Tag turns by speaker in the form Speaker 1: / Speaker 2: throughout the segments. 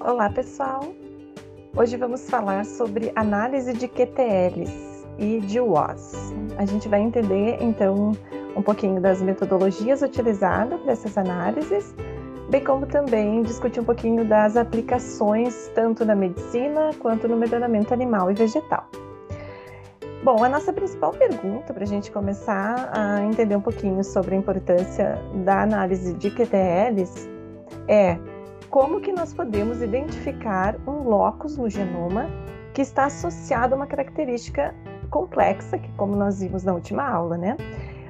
Speaker 1: Olá, pessoal! Hoje vamos falar sobre análise de QTLs e de WOS. A gente vai entender, então, um pouquinho das metodologias utilizadas para essas análises, bem como também discutir um pouquinho das aplicações tanto na medicina quanto no melhoramento animal e vegetal. Bom, a nossa principal pergunta para a gente começar a entender um pouquinho sobre a importância da análise de QTLs é como que nós podemos identificar um locus no genoma que está associado a uma característica complexa, que como nós vimos na última aula, né?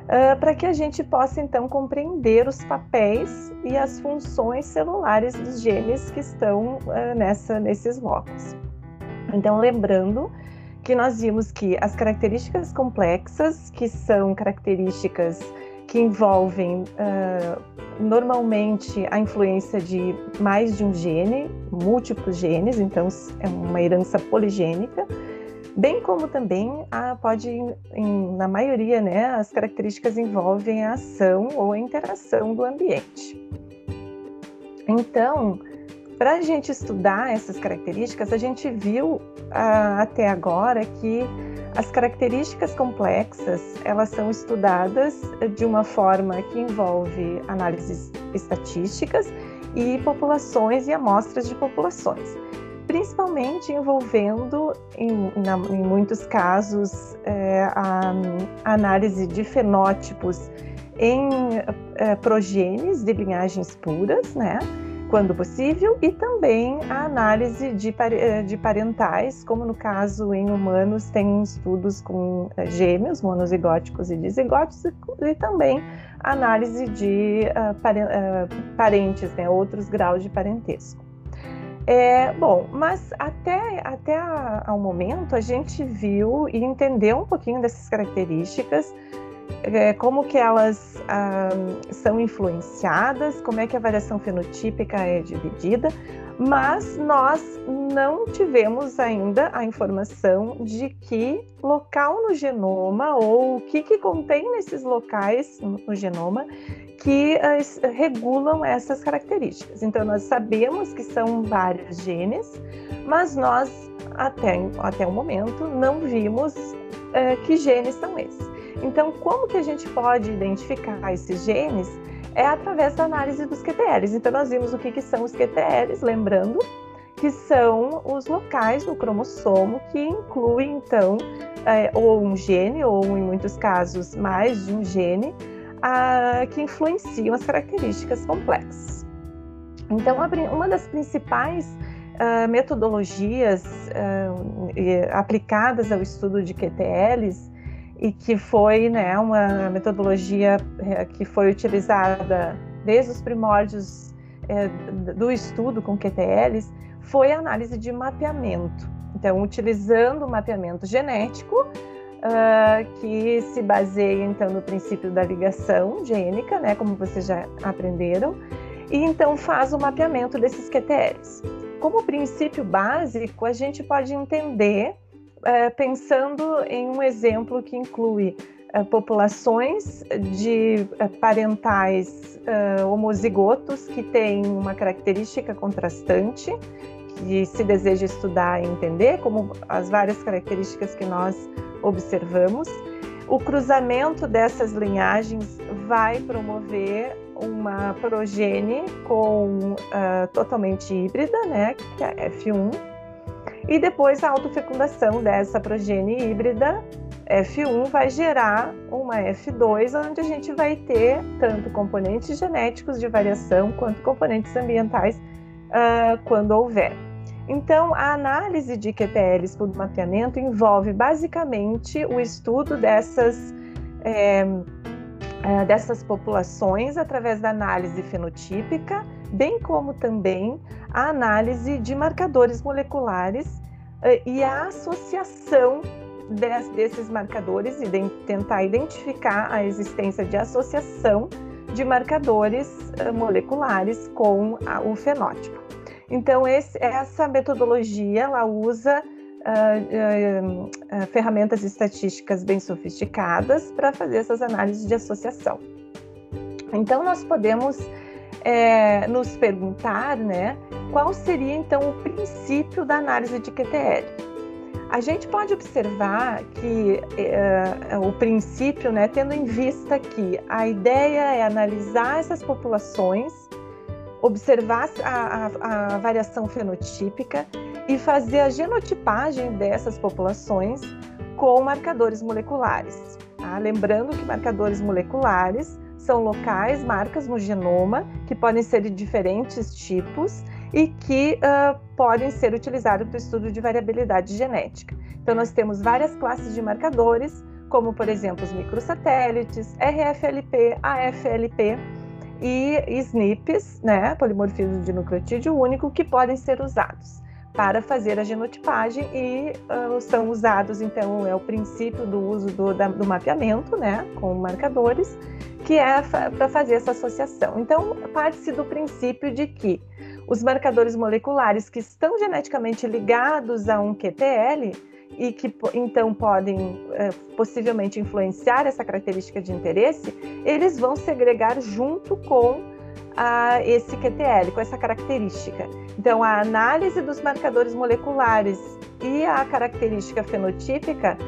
Speaker 1: Uh, para que a gente possa então compreender os papéis e as funções celulares dos genes que estão uh, nessa, nesses locos. Então, lembrando que nós vimos que as características complexas, que são características que envolvem uh, normalmente a influência de mais de um gene, múltiplos genes, então é uma herança poligênica, bem como também a, pode, em, na maioria, né, as características envolvem a ação ou a interação do ambiente. Então, para a gente estudar essas características, a gente viu uh, até agora que as características complexas, elas são estudadas de uma forma que envolve análises estatísticas e populações e amostras de populações, principalmente envolvendo, em, na, em muitos casos, é, a, a, análise de fenótipos em é, progenes de linhagens puras, né? Quando possível, e também a análise de, eh, de parentais, como no caso em humanos tem estudos com eh, gêmeos, monozigóticos e dizigóticos, e também análise de uh, parentes, né, outros graus de parentesco. É, bom, mas até, até a, ao momento a gente viu e entendeu um pouquinho dessas características é, como que elas ah, são influenciadas, como é que a variação fenotípica é dividida, mas nós não tivemos ainda a informação de que local no genoma ou o que, que contém nesses locais no genoma que uh, regulam essas características. Então, nós sabemos que são vários genes, mas nós, até, até o momento, não vimos uh, que genes são esses. Então, como que a gente pode identificar esses genes? É através da análise dos QTLs. Então, nós vimos o que, que são os QTLs, lembrando que são os locais do cromossomo que incluem, então, é, ou um gene, ou em muitos casos mais de um gene, a, que influenciam as características complexas. Então, uma das principais uh, metodologias uh, aplicadas ao estudo de QTLs e que foi né, uma metodologia é, que foi utilizada desde os primórdios é, do estudo com QTLs, foi a análise de mapeamento. Então, utilizando o mapeamento genético, uh, que se baseia então no princípio da ligação gênica, né, como vocês já aprenderam, e então faz o mapeamento desses QTLs. Como princípio básico, a gente pode entender é, pensando em um exemplo que inclui é, populações de é, parentais é, homozigotos que têm uma característica contrastante, que se deseja estudar e entender, como as várias características que nós observamos. O cruzamento dessas linhagens vai promover uma progenie com uh, totalmente híbrida, né, que é F1, e depois a autofecundação dessa progenie híbrida F1 vai gerar uma F2, onde a gente vai ter tanto componentes genéticos de variação quanto componentes ambientais uh, quando houver. Então, a análise de QTLs por mapeamento envolve basicamente o estudo dessas, é, dessas populações através da análise fenotípica bem como também a análise de marcadores moleculares e a associação des, desses marcadores e tentar identificar a existência de associação de marcadores uh, moleculares com a, o fenótipo. Então, esse, essa metodologia ela usa uh, ferramentas estatísticas bem sofisticadas para fazer essas análises de associação. Então, nós podemos é, nos perguntar, né, qual seria então o princípio da análise de QTL? A gente pode observar que uh, o princípio, né, tendo em vista que a ideia é analisar essas populações, observar a, a, a variação fenotípica e fazer a genotipagem dessas populações com marcadores moleculares. Tá? Lembrando que marcadores moleculares são locais, marcas no genoma, que podem ser de diferentes tipos e que uh, podem ser utilizados para o estudo de variabilidade genética. Então, nós temos várias classes de marcadores, como, por exemplo, os microsatélites, RFLP, AFLP e SNPs, né, polimorfismo de nucleotídeo único, que podem ser usados para fazer a genotipagem e uh, são usados, então, é o princípio do uso do, da, do mapeamento, né, com marcadores, que é para fazer essa associação. Então, parte-se do princípio de que os marcadores moleculares que estão geneticamente ligados a um QTL e que então podem é, possivelmente influenciar essa característica de interesse, eles vão segregar junto com a, esse QTL, com essa característica. Então, a análise dos marcadores moleculares e a característica fenotípica,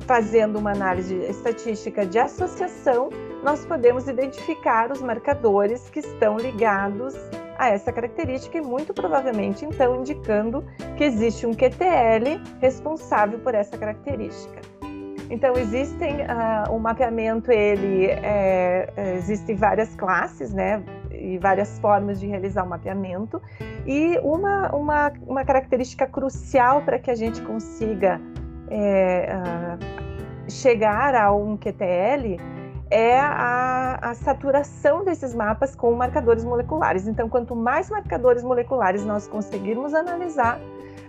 Speaker 1: fazendo uma análise estatística de associação, nós podemos identificar os marcadores que estão ligados a essa característica e muito provavelmente então indicando que existe um QTL responsável por essa característica. Então existem uh, o mapeamento ele é, é, existem várias classes, né, e várias formas de realizar o mapeamento e uma uma, uma característica crucial para que a gente consiga é, uh, chegar a um QTL é a, a, saturação desses mapas com marcadores moleculares. Então, quanto mais marcadores moleculares nós conseguirmos analisar,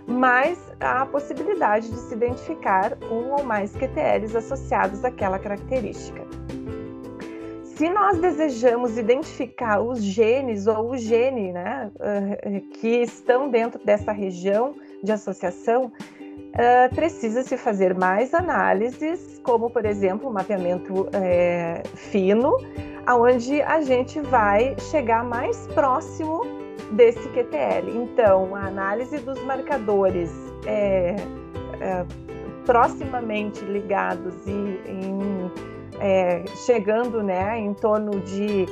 Speaker 1: mais há a possibilidade de se identificar um ou mais QTLs associados àquela característica. Se nós desejamos identificar os genes ou o gene né, eh, que estão dentro dessa região de associação, uh, precisa-se fazer mais análises, como, por exemplo, o mapeamento é, fino, onde a gente vai chegar mais próximo desse QTL. Então, a análise dos marcadores é, é, proximamente ligados e em, chegando né, em torno de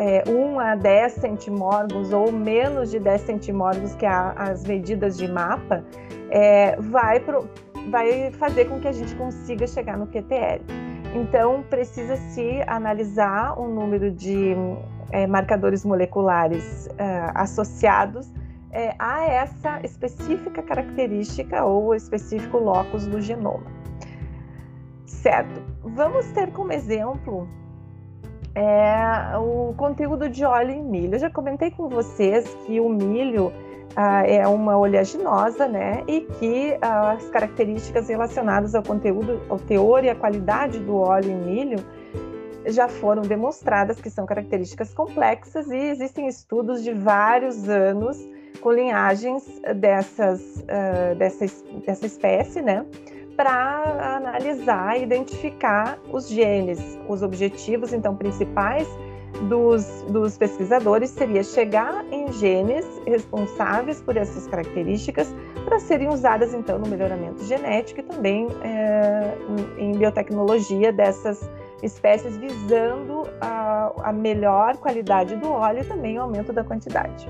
Speaker 1: é, 1 a 10 centimorgos ou menos de 10 centimorgos, que é as medidas de mapa, é, vai, pro, vai fazer com que a gente consiga chegar no QTL. Então, precisa-se analisar o número de é, marcadores moleculares é, associados é, a essa específica característica ou específico locus do genoma. Certo. Vamos ter como exemplo é, o conteúdo de óleo em milho. Eu já comentei com vocês que o milho ah, é uma oleaginosa, né? E que ah, as características relacionadas ao conteúdo, ao teor e à qualidade do óleo em milho já foram demonstradas que são características complexas e existem estudos de vários anos com linhagens dessas, uh, dessa, dessa espécie, né? Para analisar e identificar os genes, os objetivos, então, principais dos, dos pesquisadores seria chegar em genes responsáveis por essas características para serem usadas então no melhoramento genético e também é, em biotecnologia dessas espécies visando a, a melhor qualidade do óleo e também o aumento da quantidade.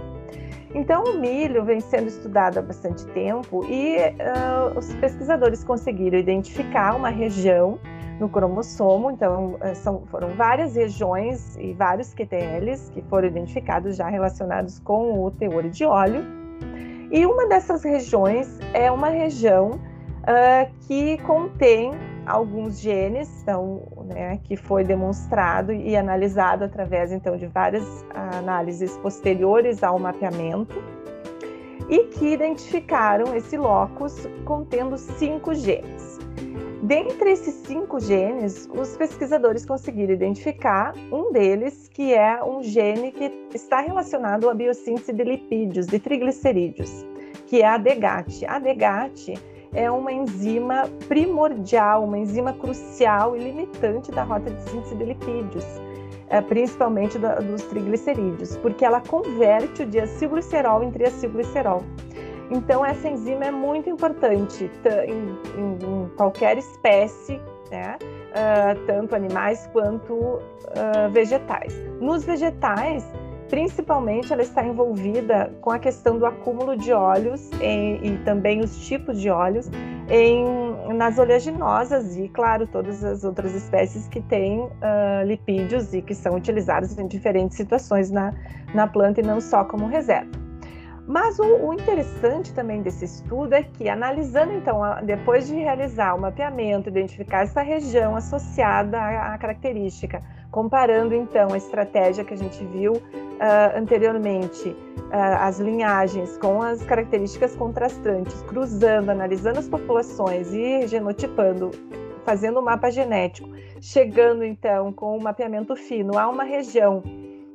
Speaker 1: Então, o milho vem sendo estudado há bastante tempo e uh, os pesquisadores conseguiram identificar uma região no cromossomo. Então, eh, são, foram várias regiões e vários QTLs que foram identificados já relacionados com o teor de óleo. E uma dessas regiões é uma região uh, que contém alguns genes, então, né, que foi demonstrado e analisado através então de várias análises posteriores ao mapeamento e que identificaram esse locus contendo cinco genes. Dentre esses cinco genes, os pesquisadores conseguiram identificar um deles, que é um gene que está relacionado à biossíntese de lipídios, de triglicerídeos, que é a DGAT. A DGAT é uma enzima primordial, uma enzima crucial e limitante da rota de síntese de lipídios. é, principalmente dos triglicerídeos, porque ela converte o diacilglicerol em triacilglicerol. Então, essa enzima é muito importante em, em, em qualquer espécie, né? Uh, tanto animais quanto uh, vegetais. Nos vegetais, principalmente, ela está envolvida com a questão do acúmulo de óleos e também os tipos de óleos em, nas oleaginosas e, claro, todas as outras espécies que têm uh, lipídios e que são utilizados em diferentes situações na, na planta e não só como reserva. Mas o, o, interessante também desse estudo é que, analisando então, a, depois de realizar o mapeamento, identificar essa região associada à, à característica, comparando então a estratégia que a gente viu uh, anteriormente, uh, as linhagens com as características contrastantes, cruzando, analisando as populações e genotipando, fazendo um mapa genético, chegando então com o um mapeamento fino a uma região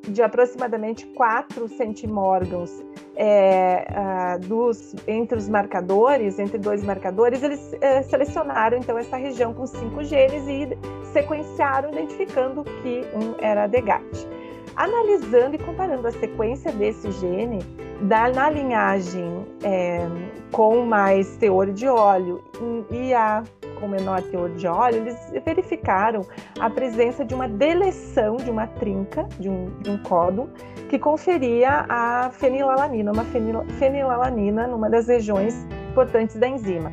Speaker 1: de aproximadamente 4 centimórgãos é, dos, entre os marcadores, entre dois marcadores, eles uh, selecionaram então essa região com cinco genes e sequenciaram, identificando que um era DGAT. Analisando e comparando a sequência desse gene da, na linhagem é, com mais teor de óleo e a com menor teor de óleo, eles verificaram a presença de uma deleção de uma trinca, de um, de um códon, que conferia a fenilalanina, uma fenilalanina numa das regiões importantes da enzima.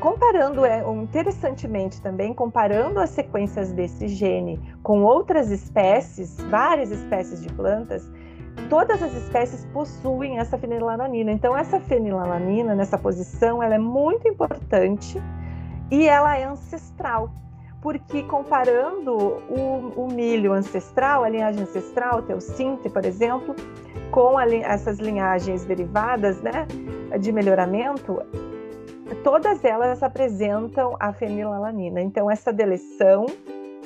Speaker 1: Comparando, é, interessantemente também, comparando as sequências desse gene com outras espécies, várias espécies de plantas, todas as espécies possuem essa fenilalanina. Então, essa fenilalanina, nessa posição, ela é muito importante e ela é ancestral. Porque comparando o, o milho ancestral, a linhagem ancestral, o teocinte, por exemplo, com a, essas linhagens derivadas né, de melhoramento, todas elas apresentam a fenilalanina. Então, essa deleção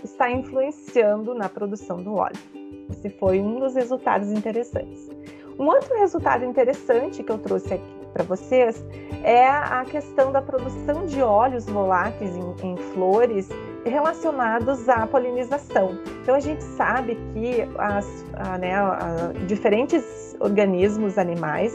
Speaker 1: está influenciando na produção do óleo. Esse foi um dos resultados interessantes. Um outro resultado interessante que eu trouxe aqui para vocês é a questão da produção de óleos voláteis em, em flores relacionados à polinização. Então a gente sabe que as, a, né, a, diferentes organismos animais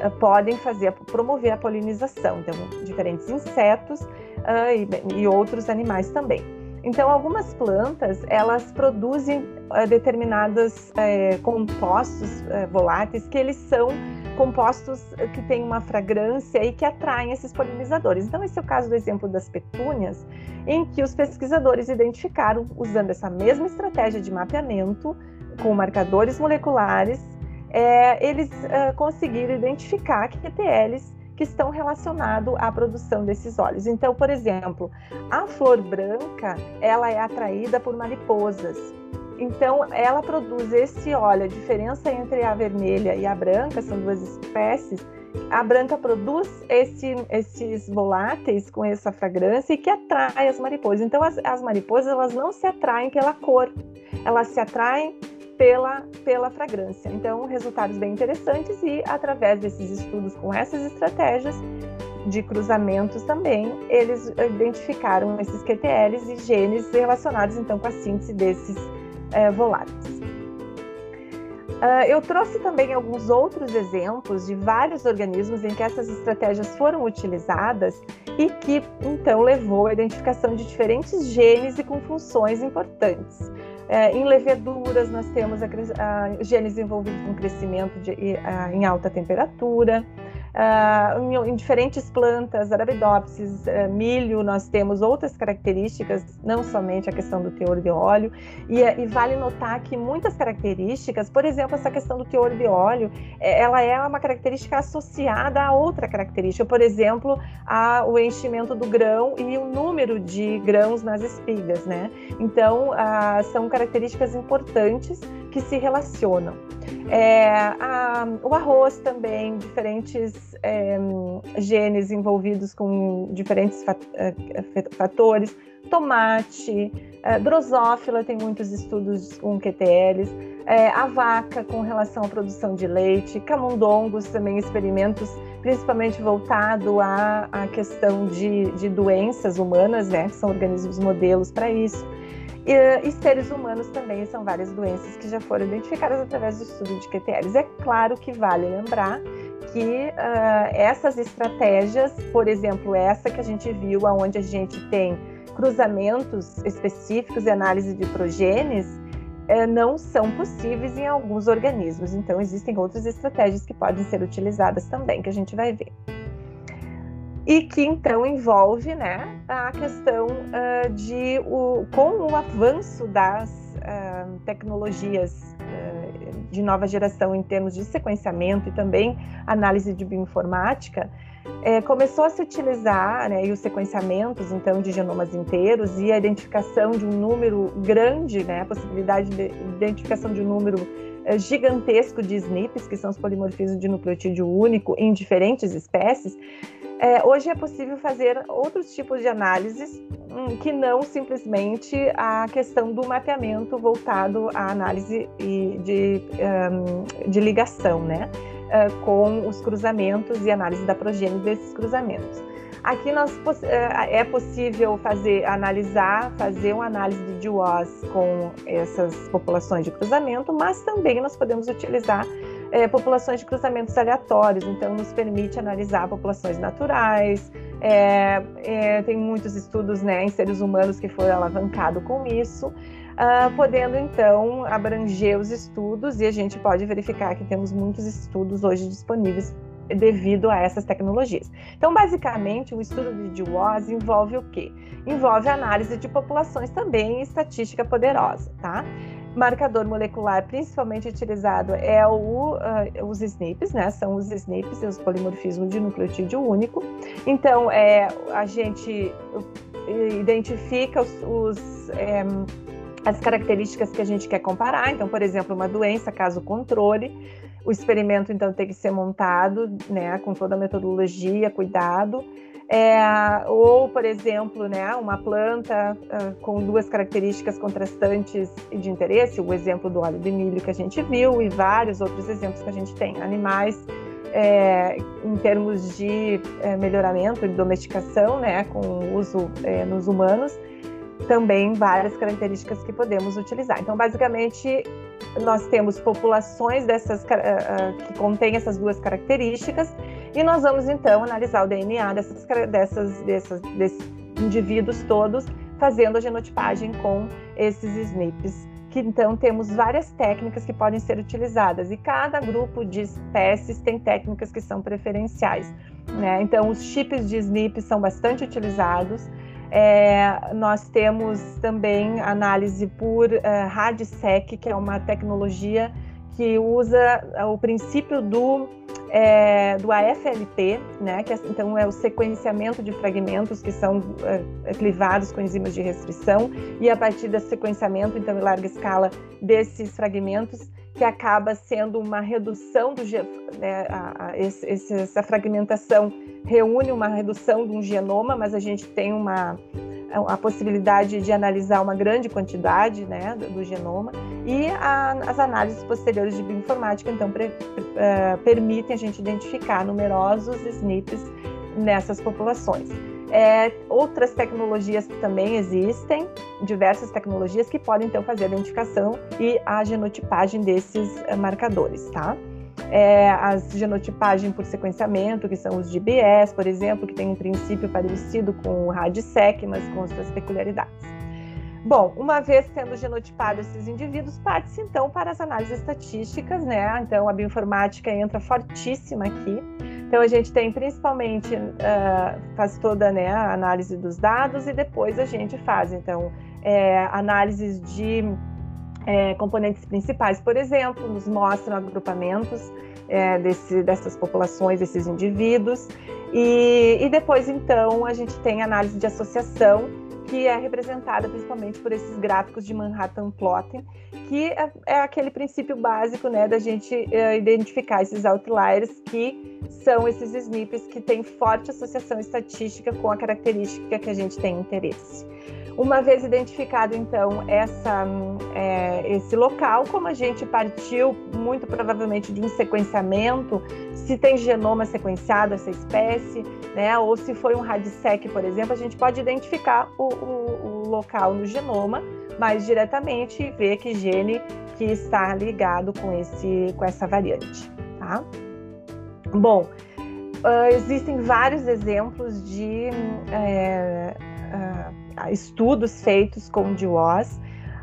Speaker 1: a, eh, podem fazer promover a polinização, então diferentes insetos ah, e, e outros animais também. Então, algumas plantas elas produzem uh, determinados uh, compostos uh, voláteis que eles são compostos que têm uma fragrância e que atraem esses polinizadores. Então, esse é o caso do exemplo das petúnias, em que os pesquisadores identificaram, usando essa mesma estratégia de mapeamento com marcadores moleculares, é, eles conseguiram identificar que QTLs que estão relacionados à produção desses óleos. Então, por exemplo, a flor branca, ela é atraída por mariposas. Então, ela produz esse óleo. A diferença entre a vermelha e a branca são duas espécies. A branca produz esse, esses voláteis com essa fragrância e que atrai as mariposas. Então, as, as mariposas elas não se atraem pela cor, elas se atraem pela, pela fragrância. Então, resultados bem interessantes e através desses estudos com essas estratégias de cruzamentos também, eles identificaram esses QTLs e genes relacionados então com a síntese desses é, voláteis. Uh, eu trouxe também alguns outros exemplos de vários organismos em que essas estratégias foram utilizadas e que então levou à identificação de diferentes genes e com funções importantes. É, em leveduras, nós temos a, a, genes envolvidos com crescimento de, a, em alta temperatura. Uh, em, diferentes plantas, arabidopsis, uh, milho, nós temos outras características, não somente a questão do teor de óleo, e, e, vale notar que muitas características, por exemplo, essa questão do teor de óleo, é, ela é uma característica associada a outra característica, por exemplo, a, o enchimento do grão e o número de grãos nas espigas, né? Então, uh, são características importantes que se relacionam. É, a, o arroz também, diferentes é, genes envolvidos com diferentes é, fatores. Tomate, é, drosófila tem muitos estudos com QTLs. É, a vaca com relação à produção de leite. Camundongos também experimentos, principalmente voltado à, à questão de, de doenças humanas, né? São organismos modelos para isso. E, e, seres humanos também são várias doenças que já foram identificadas através do estudo de QTLs. É claro que vale lembrar que uh, essas estratégias, por exemplo, essa que a gente viu, onde a gente tem cruzamentos específicos e análise de progenes, uh, não são possíveis em alguns organismos. Então, existem outras estratégias que podem ser utilizadas também, que a gente vai ver e que então envolve né, a questão uh, de o, com o avanço das uh, tecnologias uh, de nova geração em termos de sequenciamento e também análise de bioinformática, é, começou a se utilizar né, e os sequenciamentos então de genomas inteiros e a identificação de um número grande, né, a possibilidade de identificação de um número gigantesco de SNPs, que são os polimorfismos de nucleotídeo único em diferentes espécies, é, hoje é possível fazer outros tipos de análises hum, que não simplesmente a questão do mapeamento voltado à análise de, um, de ligação, né? Uh, com os cruzamentos e análise da progênie desses cruzamentos. Aqui nós, é, é possível fazer, analisar, fazer uma análise de DWOS com essas populações de cruzamento, mas também nós podemos utilizar é, populações de cruzamentos aleatórios, então nos permite analisar populações naturais. É, é, tem muitos estudos né, em seres humanos que foram alavancados com isso, uh, podendo então abranger os estudos e a gente pode verificar que temos muitos estudos hoje disponíveis devido a essas tecnologias. Então, basicamente, o estudo de DWOS envolve o quê? Envolve análise de populações também e estatística poderosa, tá? Marcador molecular principalmente utilizado é o, uh, os SNPs, né? São os SNPs, os polimorfismos de nucleotídeo único. Então, é, a gente identifica os, os é, as características que a gente quer comparar. Então, por exemplo, uma doença, caso controle, o experimento então tem que ser montado, né, com toda a metodologia, cuidado. É, ou, por exemplo, né, uma planta uh, com duas características contrastantes de interesse, o exemplo do óleo de milho que a gente viu e vários outros exemplos que a gente tem. Animais é, em termos de é, melhoramento, de domesticação, né, com uso é, nos humanos, também várias características que podemos utilizar. Então, basicamente, nós temos populações dessas uh, que contêm essas duas características e nós vamos então analisar o DNA dessas, dessas, dessas, desses indivíduos todos, fazendo a genotipagem com esses SNPs. Que então temos várias técnicas que podem ser utilizadas e cada grupo de espécies tem técnicas que são preferenciais. Né? Então, os chips de SNP são bastante utilizados. É, nós temos também análise por uh, RADSEC, que é uma tecnologia que usa o princípio do, é, do AFLP, né, que é, então é o sequenciamento de fragmentos que são é, clivados com enzimas de restrição, e a partir desse sequenciamento, então, em larga escala, desses fragmentos, que acaba sendo uma redução do né, a, a, esse, essa fragmentação reúne uma redução de um genoma, mas a gente tem uma a possibilidade de analisar uma grande quantidade né, do, do genoma e a, as análises posteriores de bioinformática então pre, uh, permitem a gente identificar numerosos SNPs nessas populações. É, outras tecnologias também existem, diversas tecnologias que podem então fazer a identificação e a genotipagem desses uh, marcadores, tá? É, as genotipagem por sequenciamento, que são os GBS, por exemplo, que tem um princípio parecido com o RADSEC, mas com suas peculiaridades. Bom, uma vez tendo genotipado esses indivíduos, parte-se então para as análises estatísticas, né? Então a bioinformática entra fortíssima aqui. Então a gente tem principalmente uh, faz toda né, a análise dos dados e depois a gente faz então é, análises de é, componentes principais, por exemplo, nos mostram agrupamentos é, desse, dessas populações, desses indivíduos, e, e depois então a gente tem análise de associação que é representada principalmente por esses gráficos de Manhattan Plotting, que é, é aquele princípio básico né, da gente é, identificar esses outliers que são esses SNPs que têm forte associação estatística com a característica que a gente tem interesse. Uma vez identificado, então, essa, é, esse local, como a gente partiu muito provavelmente de um sequenciamento, se tem genoma sequenciado essa espécie, né, ou se foi um RADSEC, por exemplo, a gente pode identificar o, o, o local no genoma mais diretamente e ver que gene que está ligado com, esse, com essa variante. Tá? Bom, uh, existem vários exemplos de é, uh, estudos feitos com o DWOS.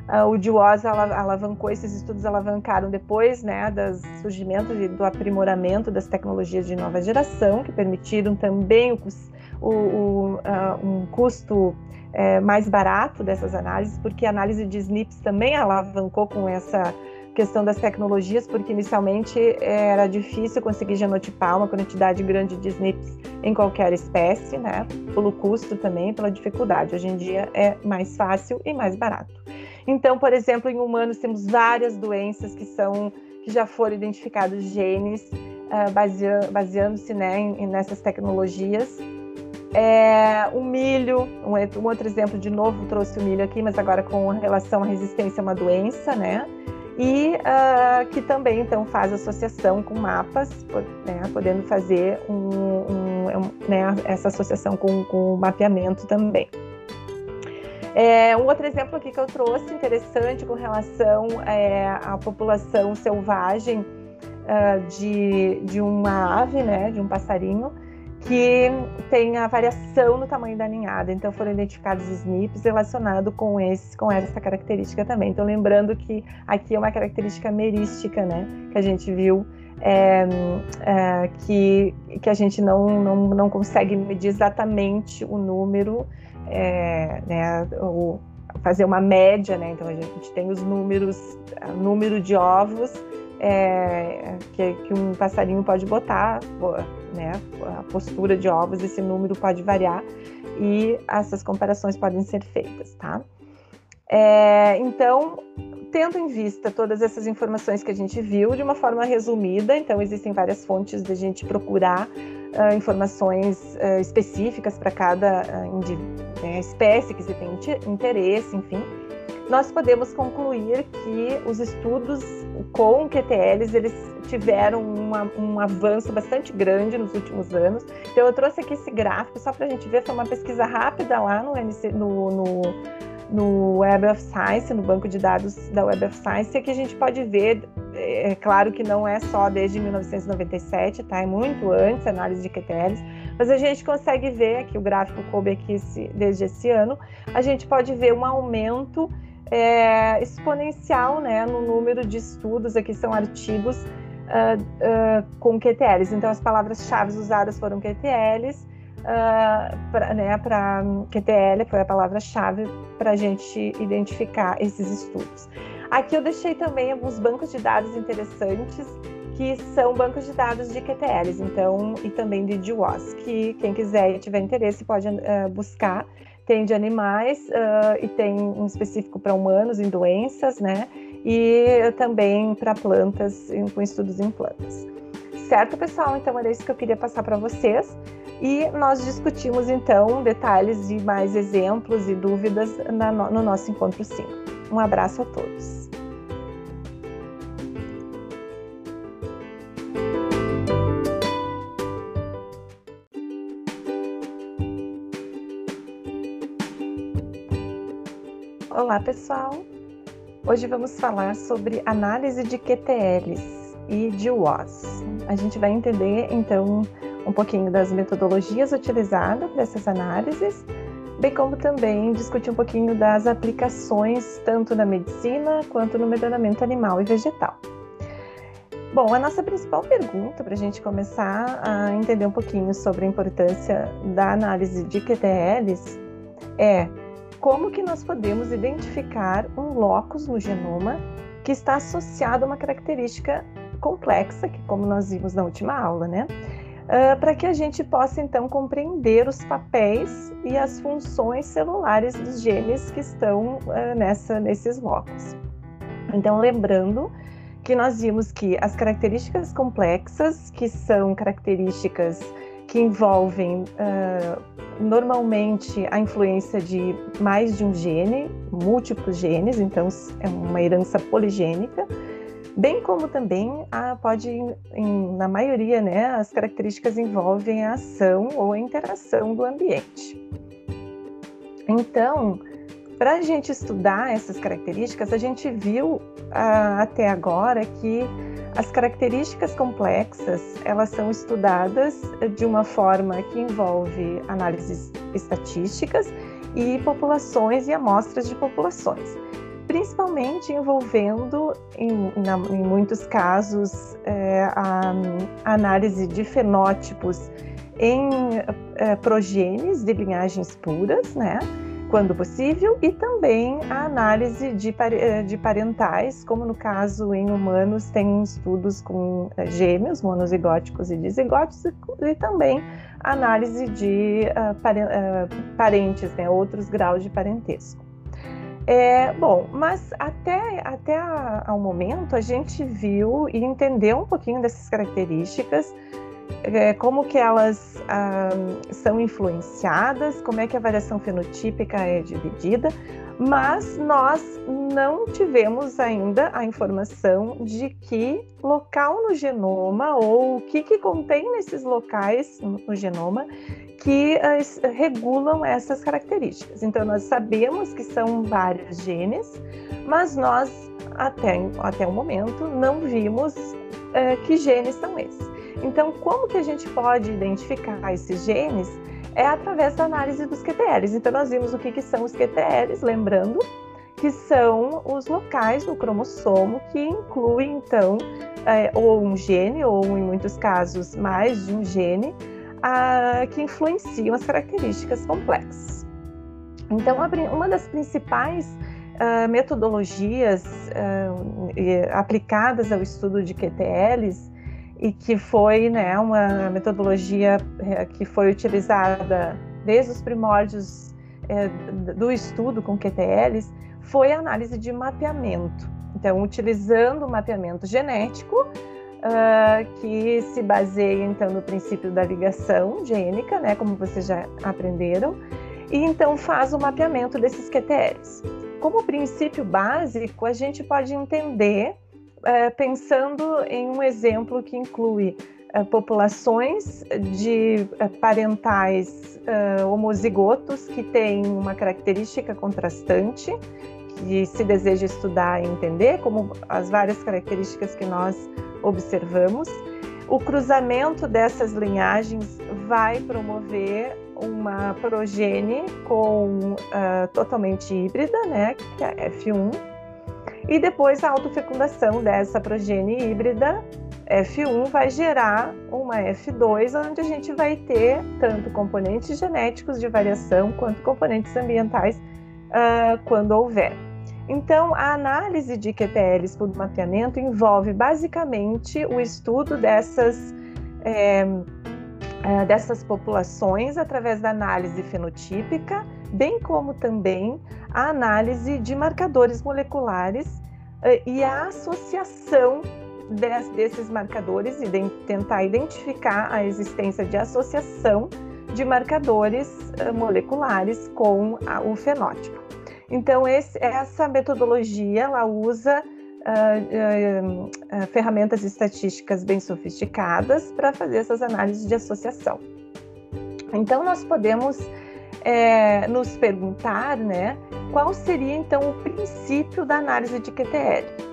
Speaker 1: Uh, o DWOS alavancou, esses estudos alavancaram depois né, do surgimento e do aprimoramento das tecnologias de nova geração, que permitiram também o, o, o, uh, um custo é, mais barato dessas análises, porque a análise de SNPs também alavancou com essa questão das tecnologias, porque inicialmente era difícil conseguir genotipar uma quantidade grande de SNPs em qualquer espécie, né? Pelo custo também, pela dificuldade. Hoje em dia é mais fácil e mais barato. Então, por exemplo, em humanos temos várias doenças que são que já foram identificados genes uh, baseando-se né, em, nessas tecnologias é, o milho, um, um, outro exemplo, de novo trouxe o milho aqui, mas agora com relação à resistência a uma doença, né? E uh, que também então faz associação com mapas, né, podendo fazer um, um, né, essa associação com, com o mapeamento também. É, um outro exemplo aqui que eu trouxe interessante com relação é, à população selvagem uh, de, de uma ave, né, de um passarinho, que tem a variação no tamanho da ninhada. Então foram identificados SNPs relacionados com esse, com essa característica também. Então lembrando que aqui é uma característica merística, né, que a gente viu é, é, que, que a gente não, não, não consegue medir exatamente o número, é, né, o, fazer uma média, né? Então a gente tem os números, número de ovos é, que, que, um passarinho pode botar, né, a postura de ovos, esse número pode variar e essas comparações podem ser feitas, tá? É, então, tendo em vista todas essas informações que a gente viu de uma forma resumida, então existem várias fontes de a gente procurar uh, informações uh, específicas para cada uh, né, espécie que você tem interesse, enfim nós podemos concluir que os estudos com QTLs eles tiveram uma, um avanço bastante grande nos últimos anos. Então eu trouxe aqui esse gráfico só para a gente ver, foi uma pesquisa rápida lá no, no, no, no Web of Science, no banco de dados da Web of Science, e aqui a gente pode ver, é, é claro que não é só desde 1997, tá? É muito antes a análise de QTLs, mas a gente consegue ver aqui o gráfico coube aqui esse, desde esse ano, a gente pode ver um aumento é, exponencial né, no número de estudos, aqui são artigos uh, uh, com QTLs. Então, as palavras-chave usadas foram QTLs, uh, pra, né, para QTL foi a palavra-chave para a gente identificar esses estudos. Aqui eu deixei também alguns bancos de dados interessantes que são bancos de dados de QTLs, então e também de GWAS, que quem quiser e tiver interesse pode uh, buscar tem de animais uh, e tem um específico para humanos em doenças, né? E também para plantas, com estudos em plantas. Certo, pessoal? Então era isso que eu queria passar para vocês. E nós discutimos então detalhes e mais exemplos e dúvidas na, no nosso encontro 5. Um abraço a todos. Olá, pessoal! Hoje vamos falar sobre análise de QTLs e de WOS. A gente vai entender, então, um pouquinho das metodologias utilizadas para essas análises, bem como também discutir um pouquinho das aplicações tanto na medicina quanto no melhoramento animal e vegetal. Bom, a nossa principal pergunta para a gente começar a entender um pouquinho sobre a importância da análise de QTLs é como que nós podemos identificar um locus no genoma que está associado a uma característica complexa, que como nós vimos na última aula, né? Uh, para que a gente possa então compreender os papéis e as funções celulares dos genes que estão uh, nessa, nesses locos. Então, lembrando que nós vimos que as características complexas, que são características que envolvem uh, normalmente a influência de mais de um gene, múltiplos genes, então é uma herança poligênica, bem como também a, pode, em, na maioria, né, as características envolvem a ação ou a interação do ambiente. Então, para a gente estudar essas características, a gente viu ah, até agora que as características complexas elas são estudadas de uma forma que envolve análises estatísticas e populações e amostras de populações, principalmente envolvendo, em, na, em muitos casos, é, a, a, análise de fenótipos em é, progenes de linhagens puras, né? Quando possível, e também a análise de, eh, de parentais, como no caso em humanos tem estudos com eh, gêmeos, monozigóticos e dizigóticos, e também análise de uh, parentes, né, outros graus de parentesco. É, bom, mas até, até a, ao momento a gente viu e entendeu um pouquinho dessas características é, como que elas ah, são influenciadas, como é que a variação fenotípica é dividida, mas nós não tivemos ainda a informação de que local no genoma ou o que, que contém nesses locais no, no genoma que uh, regulam essas características. Então, nós sabemos que são vários genes, mas nós, até, até o momento, não vimos uh, que genes são esses. Então, como que a gente pode identificar esses genes? É através da análise dos QTLs. Então, nós vimos o que, que são os QTLs, lembrando que são os locais do cromossomo que incluem, então, é, ou um gene, ou em muitos casos mais de um gene, a, que influenciam as características complexas. Então, uma das principais uh, metodologias uh, aplicadas ao estudo de QTLs e que foi né, uma metodologia é, que foi utilizada desde os primórdios é, do estudo com QTLs, foi a análise de mapeamento. Então, utilizando o mapeamento genético, uh, que se baseia então no princípio da ligação gênica, né, como vocês já aprenderam, e então faz o mapeamento desses QTLs. Como princípio básico, a gente pode entender é, pensando em um exemplo que inclui é, populações de é, parentais é, homozigotos que têm uma característica contrastante, que se deseja estudar e entender, como as várias características que nós observamos. O cruzamento dessas linhagens vai promover uma progenie com uh, totalmente híbrida, né, que é a F1, e depois a autofecundação dessa progenie híbrida F1 vai gerar uma F2, onde a gente vai ter tanto componentes genéticos de variação quanto componentes ambientais uh, quando houver. Então, a análise de QTLs por mapeamento envolve basicamente o estudo dessas, é, dessas populações através da análise fenotípica, bem como também a análise de marcadores moleculares e a associação des, desses marcadores e tentar identificar a existência de associação de marcadores uh, moleculares com o fenótipo. Então, esse, essa metodologia ela usa uh, ferramentas estatísticas bem sofisticadas para fazer essas análises de associação. Então, nós podemos é, nos perguntar, né, qual seria então o princípio da análise de QTL?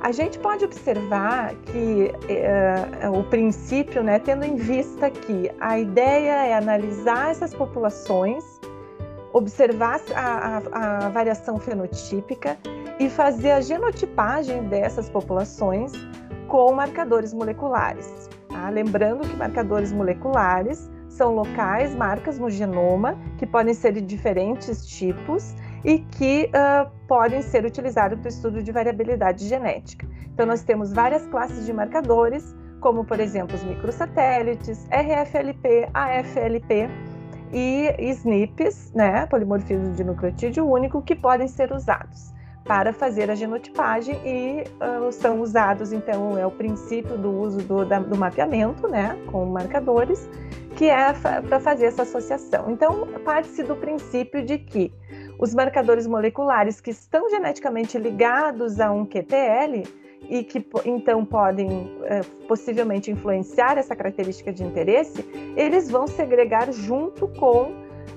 Speaker 1: A gente pode observar que é, o princípio, né, tendo em vista que a ideia é analisar essas populações, observar a, a, a variação fenotípica e fazer a genotipagem dessas populações com marcadores moleculares. Tá? Lembrando que marcadores moleculares são locais, marcas no genoma, que podem ser de diferentes tipos e que uh, podem ser utilizados para o estudo de variabilidade genética. Então, nós temos várias classes de marcadores, como, por exemplo, os microsatélites, RFLP, AFLP e SNPs, né, polimorfismo de nucleotídeo único, que podem ser usados para fazer a genotipagem e uh, são usados, então, é o princípio do uso do, da, do mapeamento, né, com marcadores, que é para fazer essa associação. Então, parte-se do princípio de que os marcadores moleculares que estão geneticamente ligados a um QTL e que então podem é, possivelmente influenciar essa característica de interesse, eles vão segregar junto com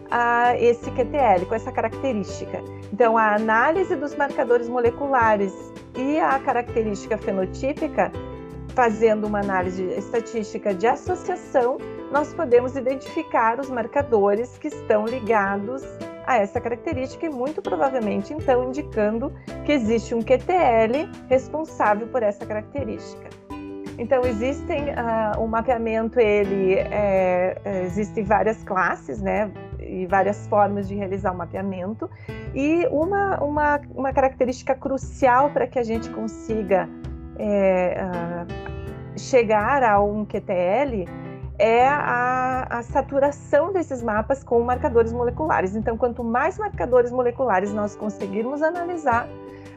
Speaker 1: a esse QTL, com essa característica. Então, a análise dos marcadores moleculares e a característica fenotípica, fazendo uma análise estatística de associação, nós podemos identificar os marcadores que estão ligados a essa característica e muito provavelmente então indicando que existe um QTL responsável por essa característica. Então existem uh, o mapeamento ele é, é, existem várias classes, né, e várias formas de realizar o mapeamento e uma uma, uma característica crucial para que a gente consiga é, uh, chegar a um QTL é a, a, saturação desses mapas com marcadores moleculares. Então, quanto mais marcadores moleculares nós conseguirmos analisar,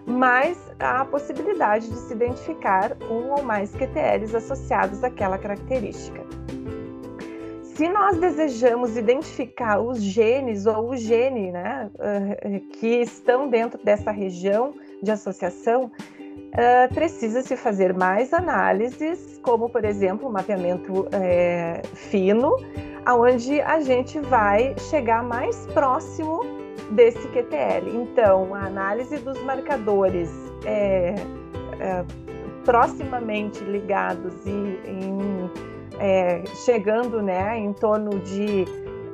Speaker 1: mais há a possibilidade de se identificar um ou mais QTLs associados àquela característica. Se nós desejamos identificar os genes ou o gene né, eh, que estão dentro dessa região de associação, uh, precisa-se fazer mais análises, como, por exemplo, o mapeamento é, fino, onde a gente vai chegar mais próximo desse QTL. Então, a análise dos marcadores é, é, proximamente ligados e em, chegando né, em torno de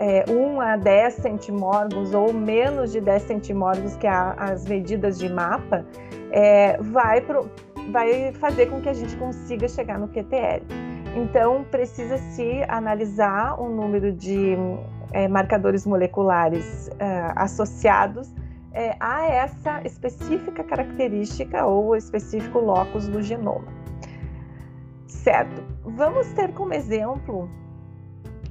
Speaker 1: é, 1 a 10 centimorgos ou menos de 10 centimorgos, que é as medidas de mapa, é, vai, pro, vai fazer com que a gente consiga chegar no QTL. Então, precisa-se analisar o número de é, marcadores moleculares é, associados é, a essa específica característica ou específico locus do genoma. Certo. Vamos ter como exemplo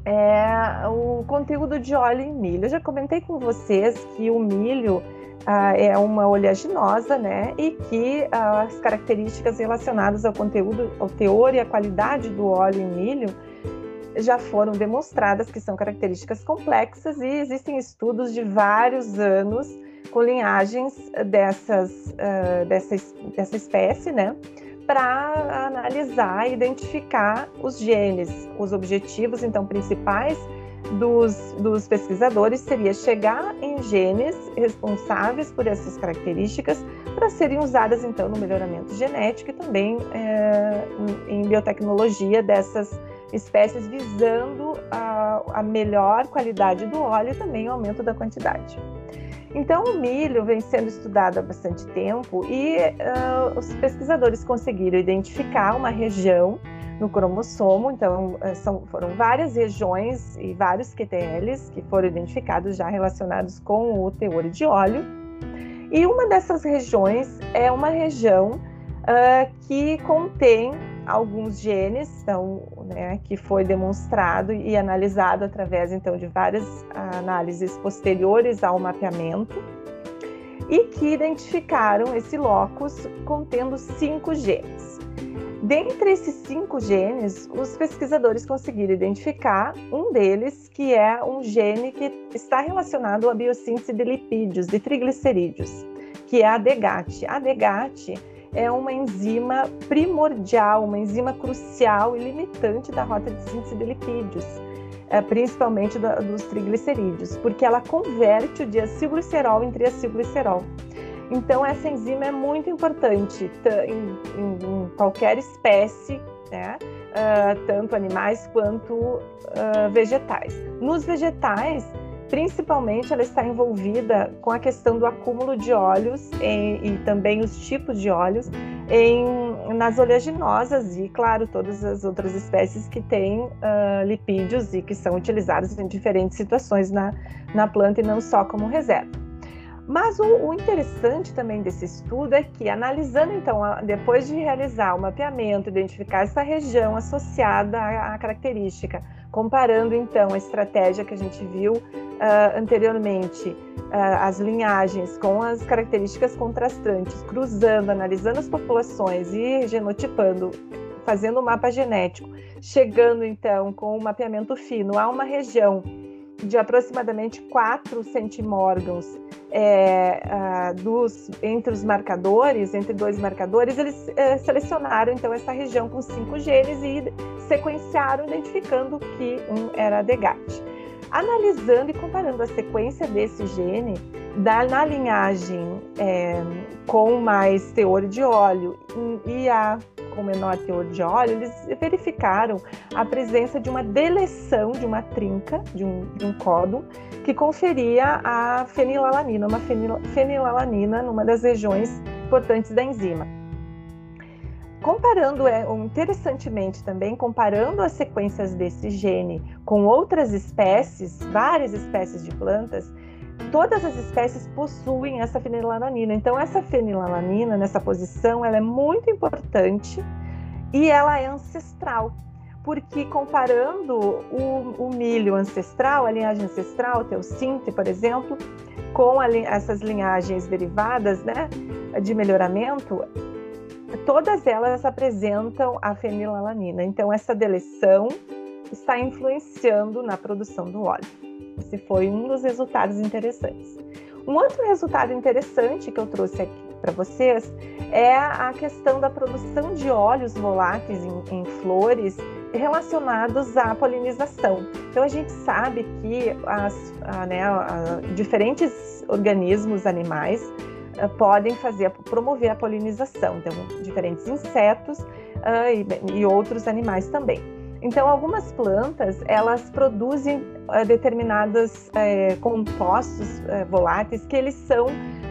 Speaker 1: é, o conteúdo de óleo em milho. Eu já comentei com vocês que o milho ah, é uma oleaginosa, né? E que ah, as características relacionadas ao conteúdo, ao teor e à qualidade do óleo em milho já foram demonstradas que são características complexas e existem estudos de vários anos com linhagens dessas, uh, dessa, dessa espécie, né? Para analisar e identificar os genes, os objetivos, então, principais dos, dos pesquisadores seria chegar em genes responsáveis por essas características para serem usadas, então, no melhoramento genético e também é, em biotecnologia dessas espécies, visando a, a melhor qualidade do óleo e também o aumento da quantidade. Então, o milho vem sendo estudado há bastante tempo e uh, os pesquisadores conseguiram identificar uma região no cromossomo, então eh, são, foram várias regiões e vários QTLs que foram identificados já relacionados com o teor de óleo. E uma dessas regiões é uma região uh, que contém alguns genes, então, né, que foi demonstrado e analisado através então de várias análises posteriores ao mapeamento e que identificaram esse locus contendo cinco genes. Dentre esses cinco genes, os pesquisadores conseguiram identificar um deles, que é um gene que está relacionado à biossíntese de lipídios, de triglicerídeos, que é a DGAT. A DGAT é uma enzima primordial, uma enzima crucial e limitante da rota de síntese de lipídios, é, principalmente dos triglicerídeos, porque ela converte o diacilglicerol em triacilglicerol. Então, essa enzima é muito importante em, em, em qualquer espécie, né? Uh, tanto animais quanto uh, vegetais. Nos vegetais, principalmente, ela está envolvida com a questão do acúmulo de óleos e também os tipos de óleos em, nas oleaginosas e, claro, todas as outras espécies que têm uh, lipídios e que são utilizados em diferentes situações na, na planta e não só como reserva. Mas o, o, interessante também desse estudo é que, analisando então, a, depois de realizar o mapeamento, identificar essa região associada à, à característica, comparando então a estratégia que a gente viu uh, anteriormente, uh, as linhagens com as características contrastantes, cruzando, analisando as populações e genotipando, fazendo o um mapa genético, chegando então com o mapeamento fino a uma região de aproximadamente 4 centimórgãos é, uh, dos, entre os marcadores, entre dois marcadores, eles é, selecionaram então essa região com cinco genes e sequenciaram, identificando que um era DGAT. analisando e comparando a sequência desse gene da, na linhagem é, com mais teor de óleo e a com menor teor de óleo, eles verificaram a presença de uma deleção de uma trinca, de um, de um códon, que conferia a fenilalanina, uma fenilalanina numa das regiões importantes da enzima. Comparando, é, interessantemente também, comparando as sequências desse gene com outras espécies, várias espécies de plantas, todas as espécies possuem essa fenilalanina. Então, essa fenilalanina, nessa posição, ela é muito importante e ela é ancestral, porque comparando o, o milho ancestral, a linhagem ancestral, o teossinte, por exemplo, com a, essas linhagens derivadas né, de melhoramento, todas elas apresentam a fenilalanina. Então, essa deleção está influenciando na produção do óleo. Esse foi um dos resultados interessantes. Um outro resultado interessante que eu trouxe aqui para vocês é a questão da produção de óleos voláteis em, em flores relacionados à polinização. Então a gente sabe que as, a, né, a, diferentes organismos animais a, podem fazer promover a polinização, então diferentes insetos e, e outros animais também. Então, algumas plantas elas produzem uh, determinados uh, compostos uh, voláteis que eles são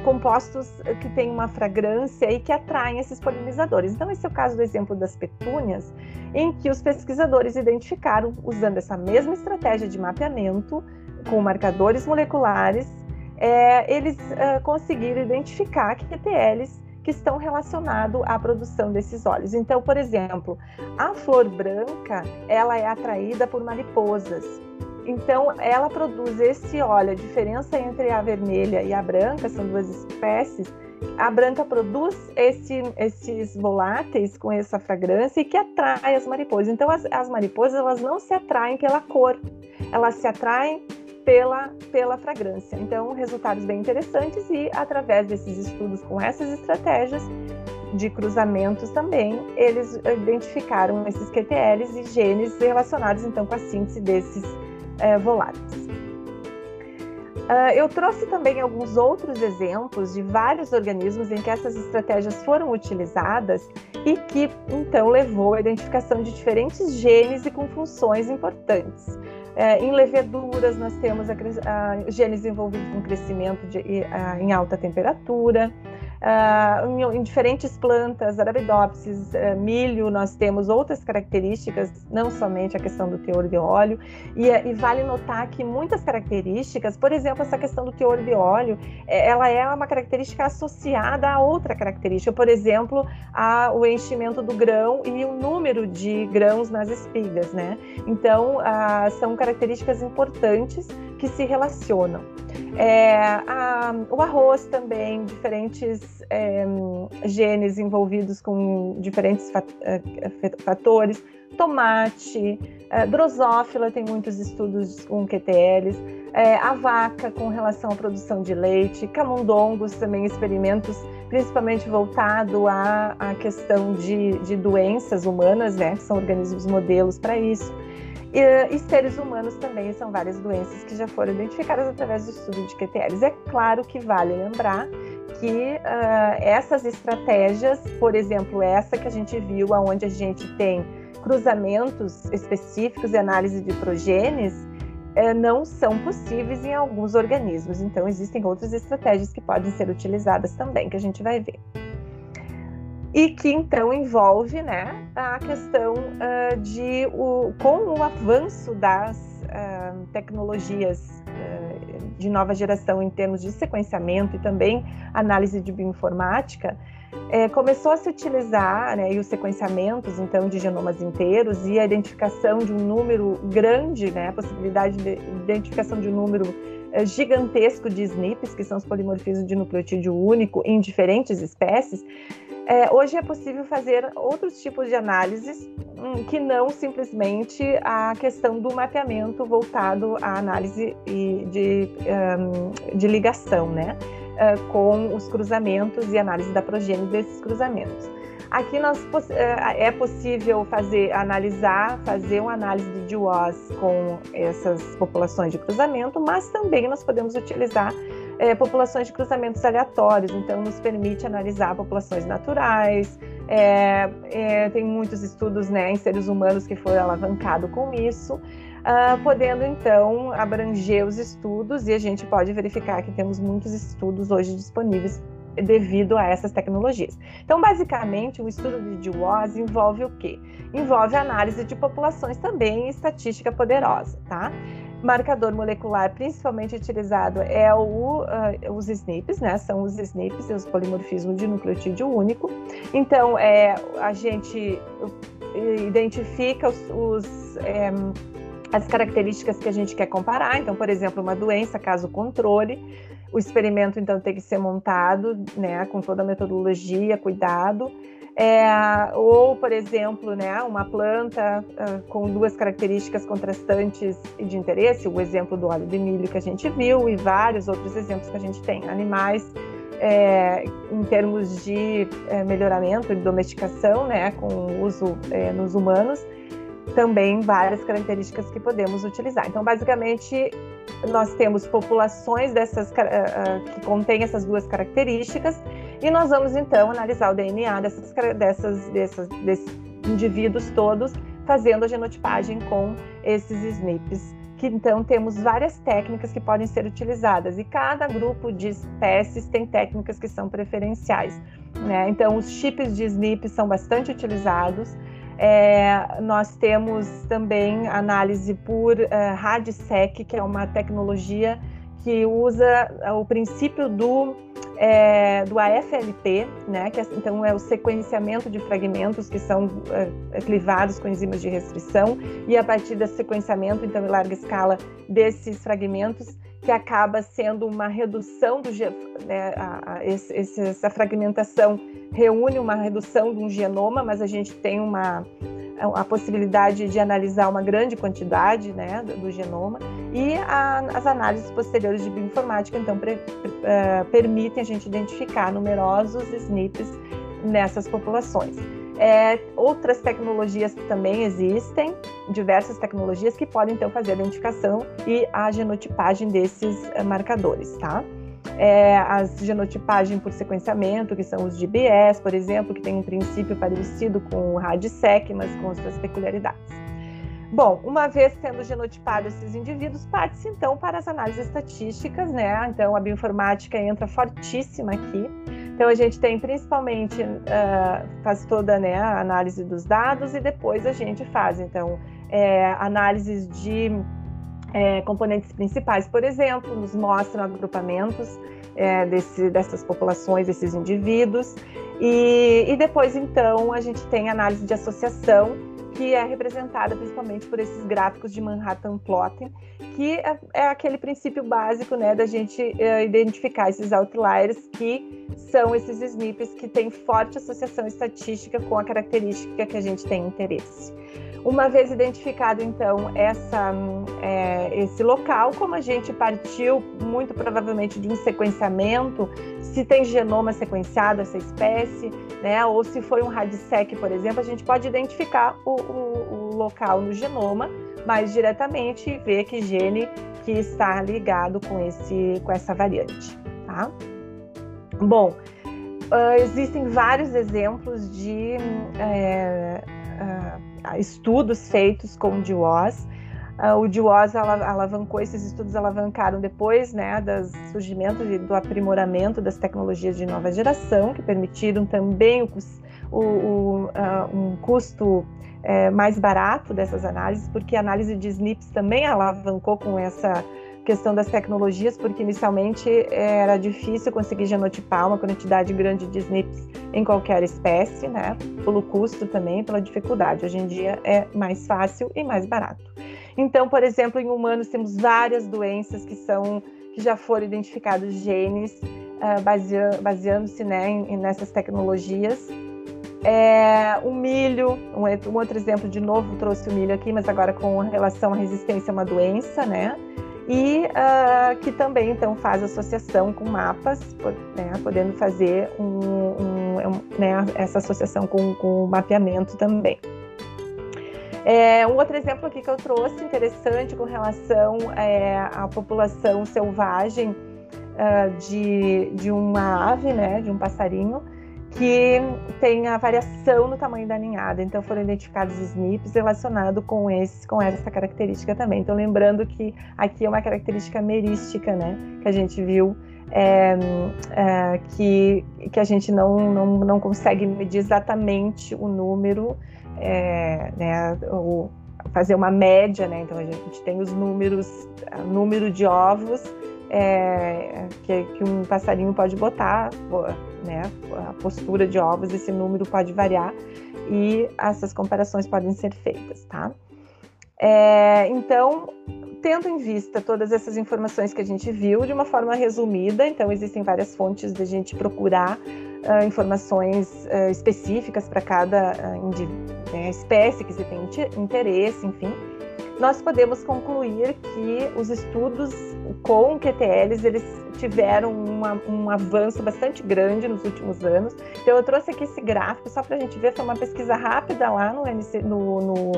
Speaker 1: compostos que têm uma fragrância e que atraem esses polinizadores. Então, esse é o caso do exemplo das petúnias, em que os pesquisadores identificaram, usando essa mesma estratégia de mapeamento com marcadores moleculares, é, eles conseguiram identificar que QTLs que estão relacionados à produção desses óleos. Então, por exemplo, a flor branca, ela é atraída por mariposas. Então, ela produz esse óleo. A diferença entre a vermelha e a branca são duas espécies. A branca produz esse, esses voláteis com essa fragrância e que atrai as mariposas. Então, as, as mariposas elas não se atraem pela cor, elas se atraem pela, pela fragrância. Então, resultados bem interessantes e através desses estudos com essas estratégias de cruzamentos também, eles identificaram esses QTLs e genes relacionados então com a síntese desses é, voláteis. Uh, eu trouxe também alguns outros exemplos de vários organismos em que essas estratégias foram utilizadas e que então levou à identificação de diferentes genes e com funções importantes. É, em leveduras, nós temos a, a, genes envolvidos com crescimento de, a, em alta temperatura. Uh, em, diferentes plantas, arabidopsis, uh, milho, nós temos outras características, não somente a questão do teor de óleo, e, e, vale notar que muitas características, por exemplo, essa questão do teor de óleo, é, ela é uma característica associada a outra característica, por exemplo, a, o enchimento do grão e o número de grãos nas espigas, né? Então, uh, são características importantes que se relacionam. É, a, o arroz também, diferentes é, genes envolvidos com diferentes é, fatores. Tomate, é, drosófila tem muitos estudos com QTLs. É, a vaca com relação à produção de leite. Camundongos também experimentos principalmente voltado à, à questão de, de doenças humanas, né? São organismos modelos para isso. E, e, seres humanos também são várias doenças que já foram identificadas através do estudo de QTLs. É claro que vale lembrar que uh, essas estratégias, por exemplo, essa que a gente viu, onde a gente tem cruzamentos específicos e análise de progenes, uh, não são possíveis em alguns organismos. Então, existem outras estratégias que podem ser utilizadas também, que a gente vai ver e que então envolve né, a questão uh, de o, com o avanço das uh, tecnologias de nova geração em termos de sequenciamento e também análise de bioinformática, é, começou a se utilizar né, os sequenciamentos então de genomas inteiros e a identificação de um número grande, né, a possibilidade de identificação de um número gigantesco de SNPs, que são os polimorfismos de nucleotídeo único em diferentes espécies, é, hoje é possível fazer outros tipos de análises hum, que não simplesmente a questão do mapeamento voltado à análise de, um, de ligação, né? Uh, com os cruzamentos e análise da progênie desses cruzamentos. Aqui nós, é, é possível fazer, analisar, fazer uma análise de DWAS com essas populações de cruzamento, mas também nós podemos utilizar é, populações de cruzamentos aleatórios, então nos permite analisar populações naturais. É, é, tem muitos estudos né, em seres humanos que foram alavancados com isso, uh, podendo então abranger os estudos e a gente pode verificar que temos muitos estudos hoje disponíveis devido a essas tecnologias. Então, basicamente, o estudo de DWAS envolve o quê? Envolve análise de populações também e estatística poderosa, tá? Marcador molecular principalmente utilizado é o, uh, os SNPs, né? São os SNPs, os polimorfismos de nucleotídeo único. Então, é, a gente identifica os, os é, as características que a gente quer comparar. Então, por exemplo, uma doença, caso controle, o experimento então tem que ser montado, né, com toda a metodologia, cuidado. É, ou, por exemplo, né, uma planta uh, com duas características contrastantes de interesse, o exemplo do óleo de milho que a gente viu e vários outros exemplos que a gente tem. Animais é, em termos de é, melhoramento, de domesticação, né, com uso é, nos humanos, também várias características que podemos utilizar. Então, basicamente, nós temos populações dessas uh, que contêm essas duas características e nós vamos então analisar o DNA dessas, dessas, dessas, desses indivíduos todos, fazendo a genotipagem com esses SNPs. Que então temos várias técnicas que podem ser utilizadas e cada grupo de espécies tem técnicas que são preferenciais. Né? Então, os chips de SNP são bastante utilizados. É, nós temos também análise por uh, RADSEC, que é uma tecnologia que usa o princípio do é, do AFLP, né, que é, então é o sequenciamento de fragmentos que são é, clivados com enzimas de restrição, e a partir desse sequenciamento, então em larga escala, desses fragmentos, que acaba sendo uma redução do né, a, a, esse, essa fragmentação reúne uma redução de um genoma, mas a gente tem uma a possibilidade de analisar uma grande quantidade né, do, do genoma e a, as análises posteriores de bioinformática então pre, uh, permitem a gente identificar numerosos SNPs nessas populações. É, outras tecnologias também existem, diversas tecnologias que podem então fazer a identificação e a genotipagem desses uh, marcadores, tá? é, as genotipagem por sequenciamento, que são os GBS, por exemplo, que tem um princípio parecido com o RADSEC, mas com suas peculiaridades. Bom, uma vez tendo genotipado esses indivíduos, parte-se então para as análises estatísticas, né? Então a bioinformática entra fortíssima aqui. Então a gente tem principalmente uh, faz toda né, a análise dos dados e depois a gente faz então é, análises de é, componentes principais, por exemplo, nos mostram agrupamentos é, desse, dessas populações, desses indivíduos, e, e depois, então, a gente tem análise de associação, que é representada principalmente por esses gráficos de Manhattan Plotting, que é, é aquele princípio básico né, da gente é, identificar esses outliers, que são esses SNPs que têm forte associação estatística com a característica que a gente tem interesse. Uma vez identificado, então, essa, é, esse local, como a gente partiu muito provavelmente de um sequenciamento, se tem genoma sequenciado essa espécie, né, ou se foi um RADSEC, por exemplo, a gente pode identificar o, o, o local no genoma mais diretamente e ver que gene que está ligado com, esse, com essa variante. Tá? Bom, uh, existem vários exemplos de. É, uh, estudos feitos com o DWOS. Uh, o DWOS alavancou, esses estudos alavancaram depois né, do surgimento e do aprimoramento das tecnologias de nova geração, que permitiram também o, o, o, uh, um custo é, mais barato dessas análises, porque a análise de SNPs também alavancou com essa questão das tecnologias, porque inicialmente era difícil conseguir genotipar uma quantidade grande de SNPs em qualquer espécie, né? Pelo custo também, pela dificuldade. Hoje em dia é mais fácil e mais barato. Então, por exemplo, em humanos temos várias doenças que são que já foram identificados genes uh, baseando-se né, em, nessas tecnologias. É, o milho, um, um outro exemplo de novo trouxe o milho aqui, mas agora com relação à resistência a uma doença, né? E uh, que também então faz associação com mapas, né, podendo fazer um, um, é um, né, essa associação com, o mapeamento também. É, um outro exemplo aqui que eu trouxe interessante com relação é, à população selvagem uh, de, de uma ave, né, de um passarinho, que tem a variação no tamanho da ninhada. Então foram identificados SNPs relacionados com esse, com essa característica também. Então lembrando que aqui é uma característica merística, né, que a gente viu é, é, que, que a gente não, não, não consegue medir exatamente o número, é, né, o, fazer uma média, né? Então a gente tem os números, número de ovos é, que, que, um passarinho pode botar, né? A postura de ovos, esse número pode variar e essas comparações podem ser feitas, tá? É, então, tendo em vista todas essas informações que a gente viu de uma forma resumida, então existem várias fontes de a gente procurar uh, informações uh, específicas para cada uh, né, espécie que você tem interesse, enfim nós podemos concluir que os estudos com QTLs eles tiveram uma, um avanço bastante grande nos últimos anos. Então eu trouxe aqui esse gráfico só para a gente ver, foi uma pesquisa rápida lá no, no, no,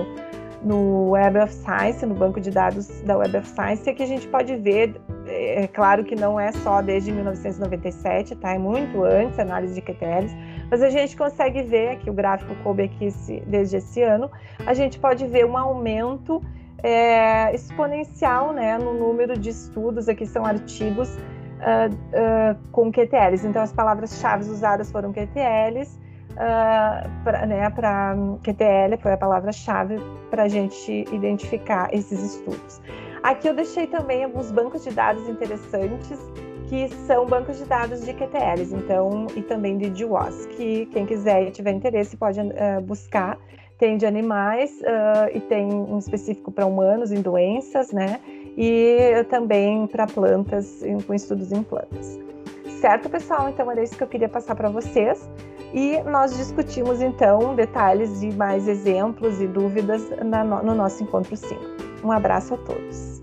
Speaker 1: no Web of Science, no banco de dados da Web of Science, e aqui a gente pode ver, é, é claro que não é só desde 1997, tá? É muito antes análise de QTLs, mas a gente consegue ver, aqui o gráfico coube aqui esse, desde esse ano, a gente pode ver um aumento é, exponencial né, no número de estudos, aqui são artigos uh, com QTLs. Então, as palavras-chave usadas foram QTLs, uh, pra, né, para QTL foi a palavra-chave para a gente identificar esses estudos. Aqui eu deixei também alguns bancos de dados interessantes que são bancos de dados de QTLs, então e também de GWAS, que quem quiser e tiver interesse pode uh, buscar tem de animais uh, e tem um específico para humanos em doenças, né? E também para plantas, com estudos em plantas. Certo, pessoal? Então era isso que eu queria passar para vocês. E nós discutimos então detalhes e mais exemplos e dúvidas na, no nosso encontro 5. Um abraço a todos.